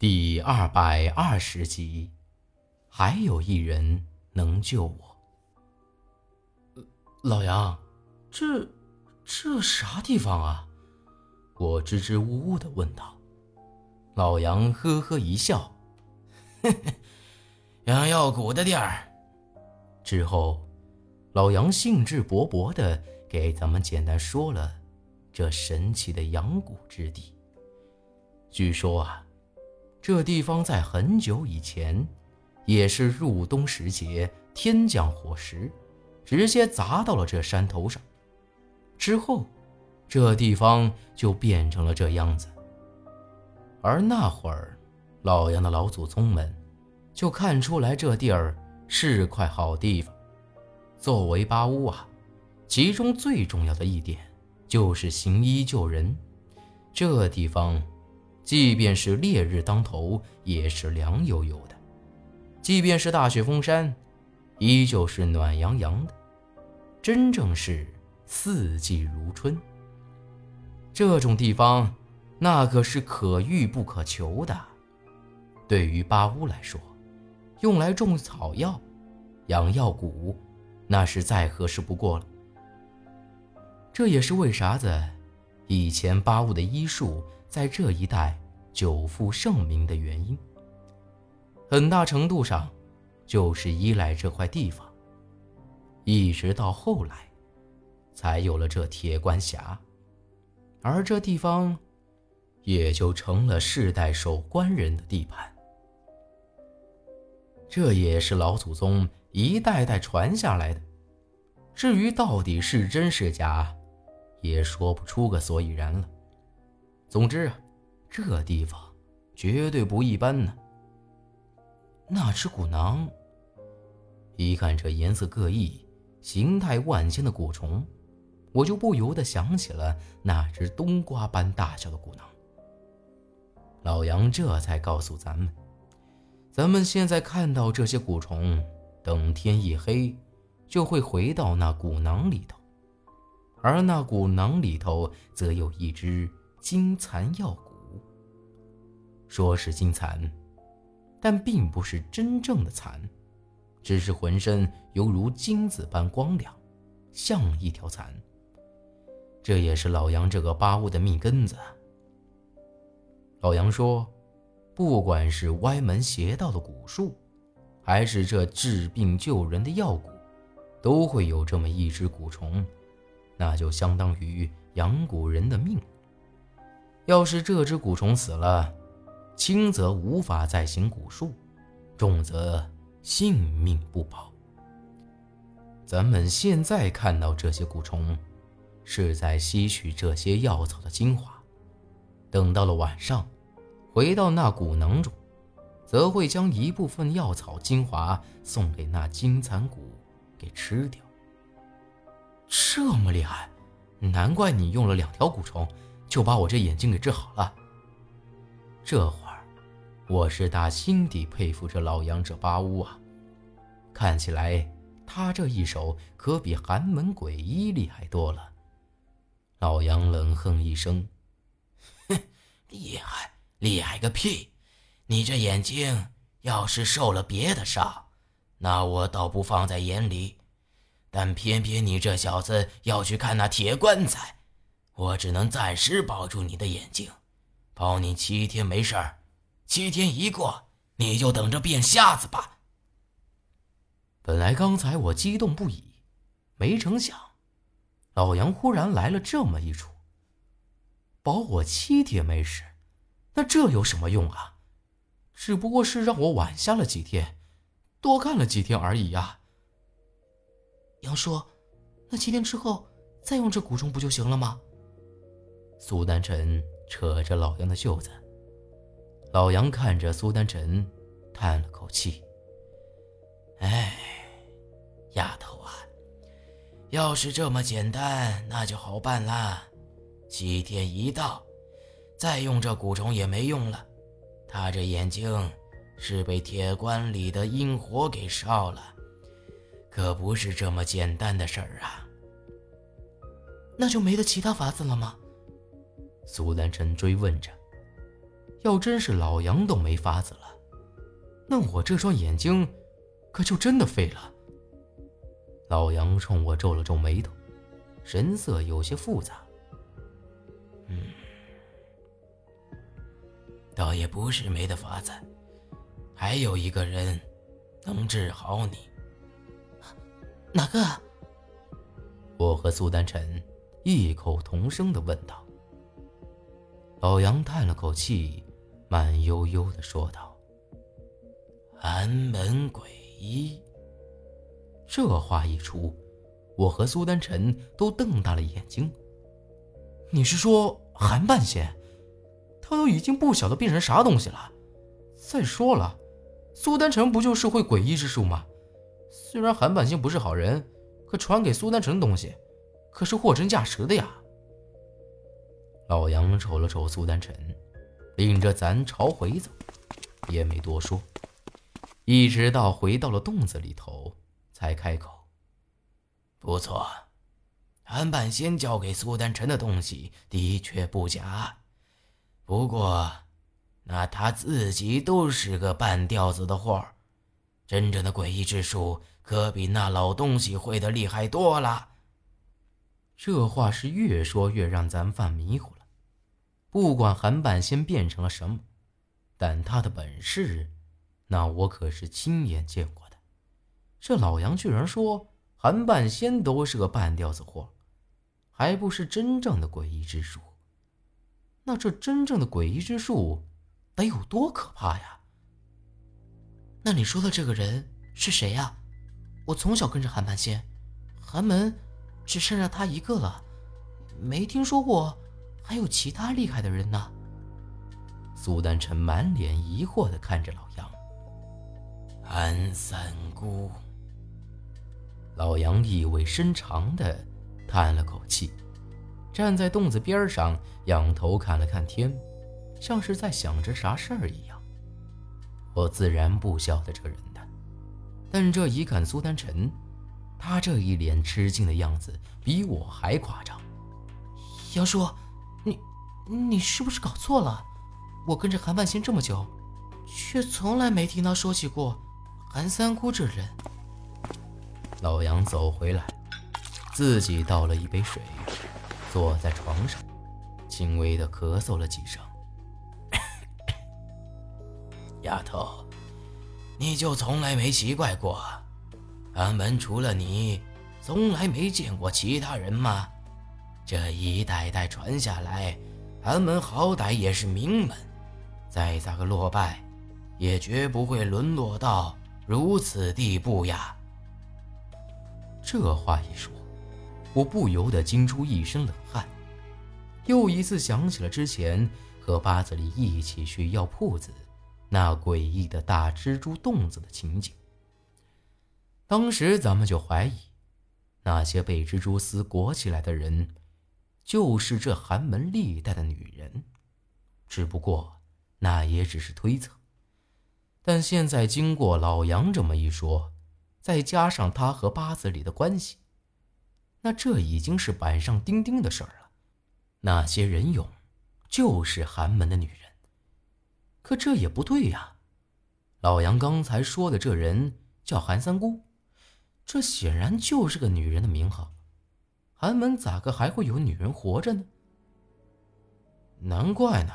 第二百二十集，还有一人能救我。老杨，这这啥地方啊？我支支吾吾的问道。老杨呵呵一笑，嘿嘿，养药谷的地儿。之后，老杨兴致勃勃的给咱们简单说了这神奇的养谷之地。据说啊。这地方在很久以前，也是入冬时节，天降火石，直接砸到了这山头上。之后，这地方就变成了这样子。而那会儿，老杨的老祖宗们就看出来这地儿是块好地方。作为八屋啊，其中最重要的一点就是行医救人。这地方。即便是烈日当头，也是凉悠悠的；即便是大雪封山，依旧是暖洋洋的。真正是四季如春。这种地方，那可是可遇不可求的。对于巴乌来说，用来种草药、养药谷，那是再合适不过了。这也是为啥子以前巴乌的医术。在这一带久负盛名的原因，很大程度上就是依赖这块地方。一直到后来，才有了这铁关峡，而这地方也就成了世代守关人的地盘。这也是老祖宗一代代传下来的。至于到底是真是假，也说不出个所以然了。总之啊，这地方绝对不一般呢。那只蛊囊，一看这颜色各异、形态万千的蛊虫，我就不由得想起了那只冬瓜般大小的蛊囊。老杨这才告诉咱们，咱们现在看到这些蛊虫，等天一黑，就会回到那蛊囊里头，而那蛊囊里头则有一只。金蚕药蛊，说是金蚕，但并不是真正的蚕，只是浑身犹如金子般光亮，像一条蚕。这也是老杨这个八物的命根子。老杨说，不管是歪门邪道的蛊术，还是这治病救人的药蛊，都会有这么一只蛊虫，那就相当于养蛊人的命。要是这只蛊虫死了，轻则无法再行蛊术，重则性命不保。咱们现在看到这些蛊虫，是在吸取这些药草的精华，等到了晚上，回到那蛊囊中，则会将一部分药草精华送给那金蚕蛊给吃掉。这么厉害，难怪你用了两条蛊虫。就把我这眼睛给治好了。这会儿，我是打心底佩服这老杨这八巫啊！看起来他这一手可比寒门鬼医厉害多了。老杨冷哼一声：“哼，厉害厉害个屁！你这眼睛要是受了别的伤，那我倒不放在眼里，但偏偏你这小子要去看那铁棺材。”我只能暂时保住你的眼睛，保你七天没事儿。七天一过，你就等着变瞎子吧。本来刚才我激动不已，没成想，老杨忽然来了这么一出，保我七天没事，那这有什么用啊？只不过是让我晚瞎了几天，多看了几天而已呀。杨叔，那七天之后再用这蛊虫不就行了吗？苏丹臣扯着老杨的袖子，老杨看着苏丹臣，叹了口气：“哎，丫头啊，要是这么简单，那就好办了。七天一到，再用这蛊虫也没用了。他这眼睛是被铁棺里的阴火给烧了，可不是这么简单的事儿啊。那就没得其他法子了吗？”苏丹臣追问着：“要真是老杨都没法子了，那我这双眼睛可就真的废了。老杨冲我皱了皱眉头，神色有些复杂。嗯，倒也不是没得法子，还有一个人能治好你。哪个？我和苏丹晨异口同声的问道。老杨叹了口气，慢悠悠的说道：“寒门鬼医。”这话一出，我和苏丹晨都瞪大了眼睛。你是说韩半仙？他都已经不晓得变成啥东西了。再说了，苏丹晨不就是会诡异之术吗？虽然韩半仙不是好人，可传给苏丹晨的东西，可是货真价实的呀。老杨瞅了瞅苏丹晨，领着咱朝回走，也没多说，一直到回到了洞子里头，才开口：“不错，韩半仙交给苏丹晨的东西的确不假，不过，那他自己都是个半吊子的货儿真正的诡异之术可比那老东西会的厉害多了。”这话是越说越让咱犯迷糊了。不管韩半仙变成了什么，但他的本事，那我可是亲眼见过的。这老杨居然说韩半仙都是个半吊子货，还不是真正的诡异之术。那这真正的诡异之术得有多可怕呀？那你说的这个人是谁呀？我从小跟着韩半仙，寒门只剩下他一个了，没听说过。还有其他厉害的人呢。苏丹臣满脸疑惑的看着老杨。安三姑。老杨意味深长的叹了口气，站在洞子边上，仰头看了看天，像是在想着啥事儿一样。我自然不晓得这人的，但这一看苏丹臣，他这一脸吃惊的样子，比我还夸张。杨叔。你，是不是搞错了？我跟着韩半仙这么久，却从来没听他说起过韩三姑这人。老杨走回来，自己倒了一杯水，坐在床上，轻微的咳嗽了几声。丫头，你就从来没奇怪过，俺们除了你，从来没见过其他人吗？这一代代传下来，俺们好歹也是名门，再咋个落败，也绝不会沦落到如此地步呀。这话一说，我不由得惊出一身冷汗，又一次想起了之前和八子里一起去药铺子那诡异的大蜘蛛洞子的情景。当时咱们就怀疑，那些被蜘蛛丝裹起来的人。就是这寒门历代的女人，只不过那也只是推测。但现在经过老杨这么一说，再加上他和八子里的关系，那这已经是板上钉钉的事儿了。那些人俑就是寒门的女人。可这也不对呀，老杨刚才说的这人叫韩三姑，这显然就是个女人的名号。寒门咋个还会有女人活着呢？难怪呢，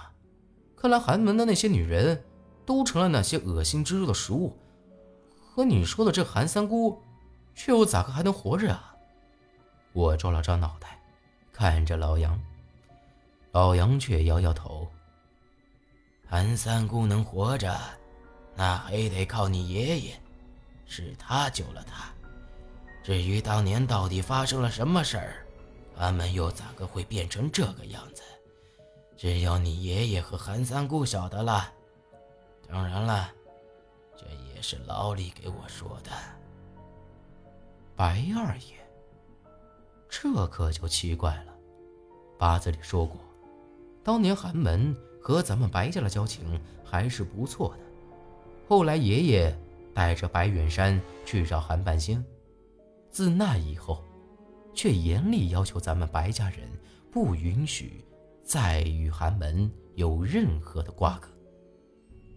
看来寒门的那些女人都成了那些恶心蜘蛛的食物。可你说的这韩三姑，却又咋个还能活着啊？我抓了抓脑袋，看着老杨，老杨却摇摇头。韩三姑能活着，那还得靠你爷爷，是他救了她。至于当年到底发生了什么事儿，俺们又咋个会变成这个样子？只有你爷爷和韩三姑晓得了。当然了，这也是老李给我说的。白二爷，这可就奇怪了。八字里说过，当年寒门和咱们白家的交情还是不错的。后来爷爷带着白远山去找韩半仙。自那以后，却严厉要求咱们白家人不允许再与寒门有任何的瓜葛。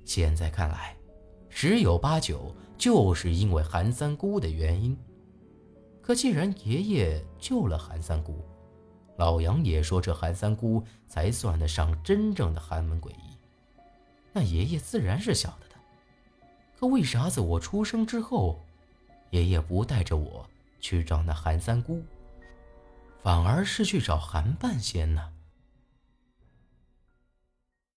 现在看来，十有八九就是因为韩三姑的原因。可既然爷爷救了韩三姑，老杨也说这韩三姑才算得上真正的寒门诡异，那爷爷自然是晓得的。可为啥子我出生之后，爷爷不带着我去找那韩三姑，反而是去找韩半仙呢？